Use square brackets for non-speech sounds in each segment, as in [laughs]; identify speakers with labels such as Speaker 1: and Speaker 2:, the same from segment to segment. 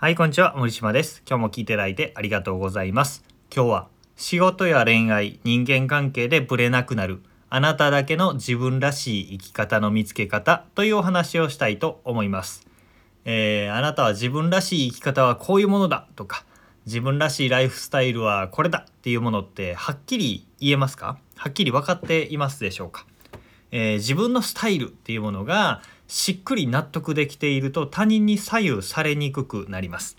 Speaker 1: はい、こんにちは。森島です。今日も聞いていただいてありがとうございます。今日は仕事や恋愛、人間関係でブレなくなるあなただけの自分らしい生き方の見つけ方というお話をしたいと思います。えーあなたは自分らしい生き方はこういうものだとか、自分らしいライフスタイルはこれだっていうものってはっきり言えますか？はっきり分かっていますでしょうか？えー自分のスタイルっていうものがしっくり納得できていると他人に左右されにくくなります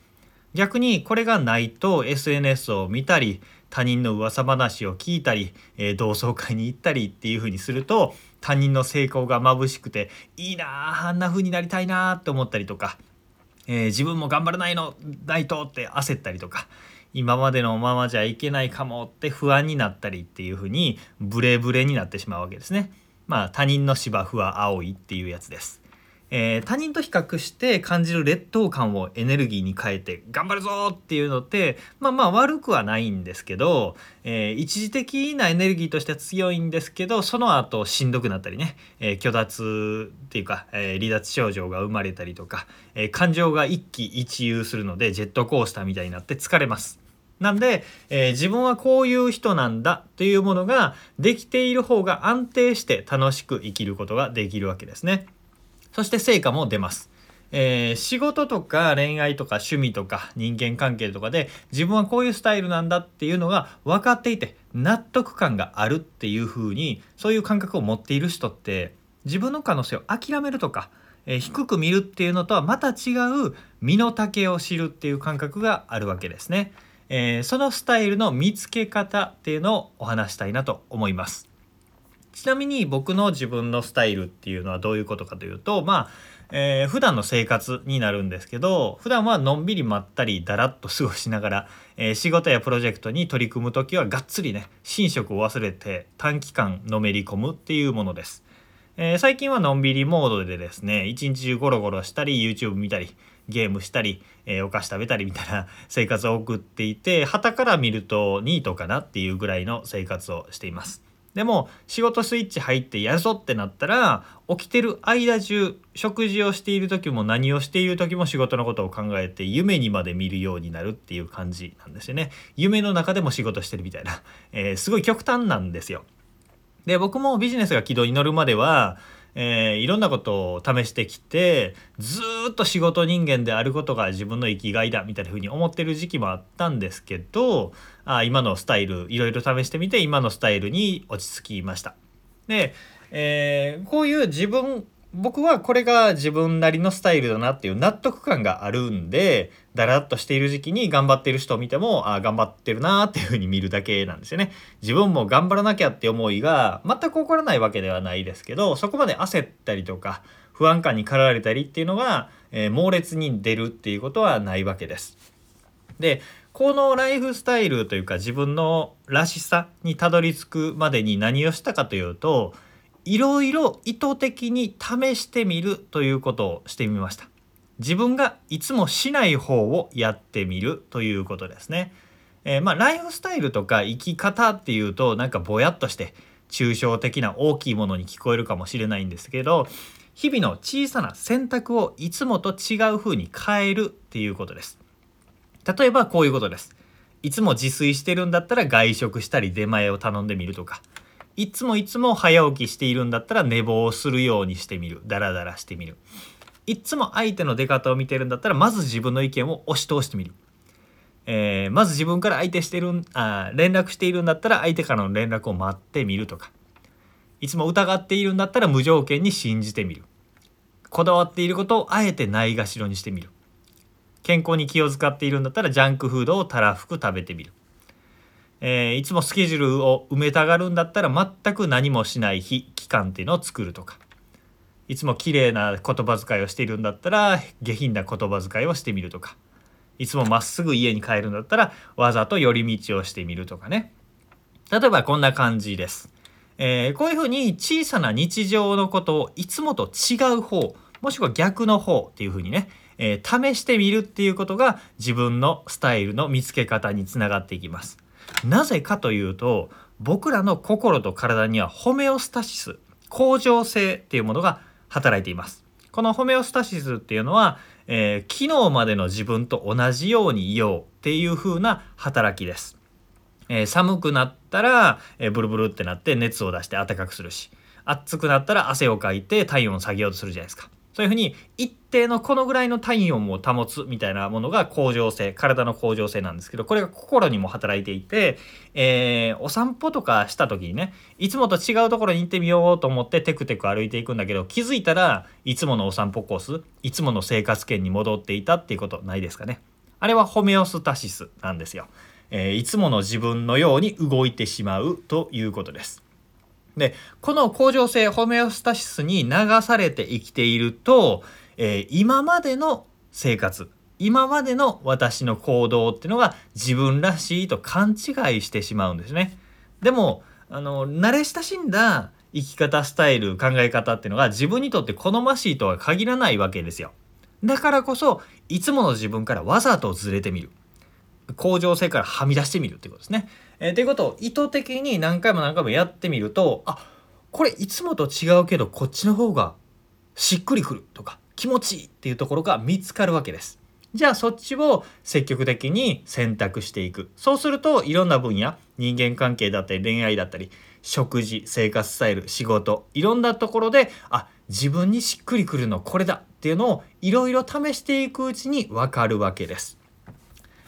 Speaker 1: 逆にこれがないと SNS を見たり他人の噂話を聞いたり、えー同窓会に行ったりっていう風にすると他人の成功が眩しくていいなああんな風になりたいなあって思ったりとか、えー自分も頑張らないのないとって焦ったりとか今までのままじゃいけないかもって不安になったりっていう風にブレブレになってしまうわけですね。まあ他人の芝生は青いっていうやつです。えー他人と比較して感じる劣等感をエネルギーに変えて頑張るぞっていうのってまあまあ悪くはないんですけど、えー一時的なエネルギーとしては強いんですけどその後しんどくなったりね、えー虚脱っていうか、え離脱症状が生まれたりとか、え感情が一喜一憂するのでジェットコースターみたいになって疲れます。なんで、えー自分はこういう人なんだというものができている方が安定して楽しく生きることができるわけですね。そして成果も出ます。えー仕事とか恋愛とか趣味とか人間関係とかで自分はこういうスタイルなんだっていうのが分かっていて納得感があるっていう風にそういう感覚を持っている人って自分の可能性を諦めるとか、えー低く見るっていうのとはまた違う身の丈を知るっていう感覚があるわけですね。えーそのスタイルの見つけ方っていうのをお話したいなと思います。ちなみに僕の自分のスタイルっていうのはどういうことかというとまあ、えー普段の生活になるんですけど普段はのんびりまったりだらっと過ごしながら、えー仕事やプロジェクトに取り組む時はがっつりね寝食を忘れて短期間のめり込むっていうものです。えー最近はのんびりモードでですね一日中ゴロゴロしたり YouTube 見たりゲームしたり、えーお菓子食べたりみたいな [laughs] 生活を送っていて傍から見るとニートかなっていうぐらいの生活をしています。でも仕事スイッチ入ってやるぞってなったら起きてる間中食事をしている時も何をしている時も仕事のことを考えて夢にまで見るようになるっていう感じなんですよね。夢の中でも仕事してるみたいな、えーすごい極端なんですよ。で僕もビジネスが軌道に乗るまでは、えーいろんなことを試してきてずっと仕事人間であることが自分の生きがいだみたいな風に思ってる時期もあったんですけどあ今のスタイルいろいろ試してみて今のスタイルに落ち着きました。で、えーこういう自分僕はこれが自分なりのスタイルだなっていう納得感があるんでだらっとしている時期に頑張っている人を見てもあ頑張ってるなーっていう風に見るだけなんですよね。自分も頑張らなきゃって思いが全く起こらないわけではないですけどそこまで焦ったりとか不安感に駆られたりっていうのが、えー猛烈に出るっていうことはないわけです。でこのライフスタイルというか自分のらしさにたどり着くまでに何をしたかというといろいろ意図的に試してみるということをしてみました。自分がいつもしない方をやってみるということですね、えーまあライフスタイルとか生き方っていうとなんかぼやっとして抽象的な大きいものに聞こえるかもしれないんですけど日々の小さな選択をいつもと違う風に変えるっていうことです。例えばこういうことです。いつも自炊してるんだったら外食したり出前を頼んでみるとか。いつもいつも早起きしているんだったら寝坊するようにしてみる。ダラダラしてみる。いつも相手の出方を見てるんだったらまず自分の意見を押し通してみる、えーまず自分から相手してるんあ連絡しているんだったら相手からの連絡を待ってみるとか。いつも疑っているんだったら無条件に信じてみる。こだわっていることをあえてないがしろにしてみる。健康に気を使っているんだったらジャンクフードをたらふく食べてみる、えーいつもスケジュールを埋めたがるんだったら全く何もしない日期間っていうのを作るとか。いつも綺麗な言葉遣いをしているんだったら下品な言葉遣いをしてみるとか。いつもまっすぐ家に帰るんだったらわざと寄り道をしてみるとかね。例えばこんな感じです、えーこういうふうに小さな日常のことをいつもと違う方もしくは逆の方っていうふうにね、えー試してみるっていうことが自分のスタイルの見つけ方につながっていきます。なぜかというと僕らの心と体にはホメオスタシス恒常性っていうものが働いていますこのホメオスタシスっていうのは、えー、昨日までの自分と同じようにいようっていう風な働きです。えー、寒くなったら、えー、ブルブルってなって熱を出して暖かくするし暑くなったら汗をかいて体温を下げようとするじゃないですか。そういうふうに一定のこのぐらいの体温を保つみたいなものが恒常性体の恒常性なんですけどこれが心にも働いていて、えー、お散歩とかした時にねいつもと違うところに行ってみようと思ってテクテク歩いていくんだけど気づいたらいつものお散歩コースいつもの生活圏に戻っていたっていうことないですかね。あれはホメオスタシスなんですよ、えー、いつもの自分のように動いてしまうということです。でこの恒常性ホメオスタシスに流されて生きていると、えー、今までの生活今までの私の行動っていうのが自分らしいと勘違いしてしまうんですね。でもあの慣れ親しんだ生き方スタイル考え方っていうのが自分にとって好ましいとは限らないわけですよ。だからこそいつもの自分からわざとずれてみる。向上性からはみ出してみるっていうことですね。えー、ということを意図的に何回も何回もやってみるとあこれいつもと違うけどこっちの方がしっくりくるとか気持ちいいっていうところが見つかるわけです。じゃあそっちを積極的に選択していく。そうするといろんな分野人間関係だったり恋愛だったり食事生活スタイル仕事いろんなところであ自分にしっくりくるのこれだっていうのをいろいろ試していくうちに分かるわけです。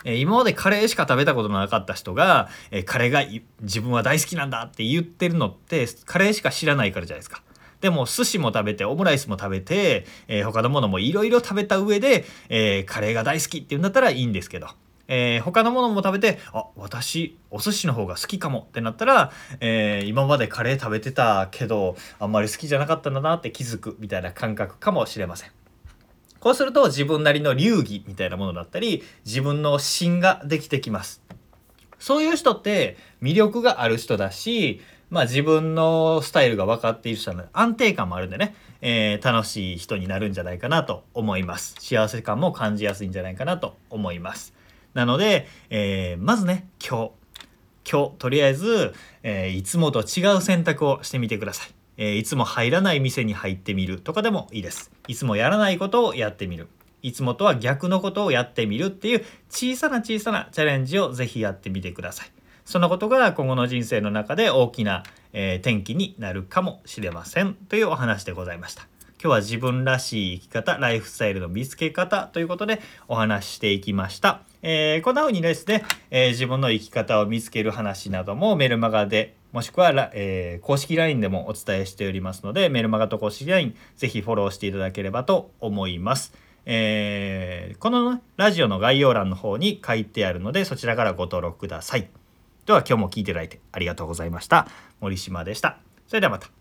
Speaker 1: え今までカレーしか食べたことのなかった人が、えカレーが自分は大好きなんだって言ってるのってカレーしか知らないからじゃないですか。でも寿司も食べてオムライスも食べて、えー、他のものもいろいろ食べた上で、えー、カレーが大好きって言うんだったらいいんですけど、えー、他のものも食べてあ私お寿司の方が好きかもってなったら、えー、今までカレー食べてたけどあんまり好きじゃなかったんだなって気づくみたいな感覚かもしれません。こうすると自分なりの流儀みたいなものだったり自分の芯ができてきます。そういう人って魅力がある人だし、まあ自分のスタイルが分かっている人なので安定感もあるんでね、えー、楽しい人になるんじゃないかなと思います。幸せ感も感じやすいんじゃないかなと思います。なので、えー、まずね、今日、今日とりあえず、えー、いつもと違う選択をしてみてください。えー、いつも入らない店に入ってみるとかでもいいです。いつもやらないことをやってみる。いつもとは逆のことをやってみるっていう小さな小さなチャレンジをぜひやってみてください。そのことが今後の人生の中で大きな、えー、転機になるかもしれませんというお話でございました。今日は自分らしい生き方、ライフスタイルの見つけ方ということでお話ししていきました。えー、こんな風にですね、えー、自分の生き方を見つける話などもメルマガでもしくは、えー、公式 LINE でもお伝えしておりますので、メルマガと公式 LINE、ぜひフォローしていただければと思います。えー、この、ね、ラジオの概要欄の方に書いてあるので、そちらからご登録ください。では今日も聞いていただいてありがとうございました。森島でした。それではまた。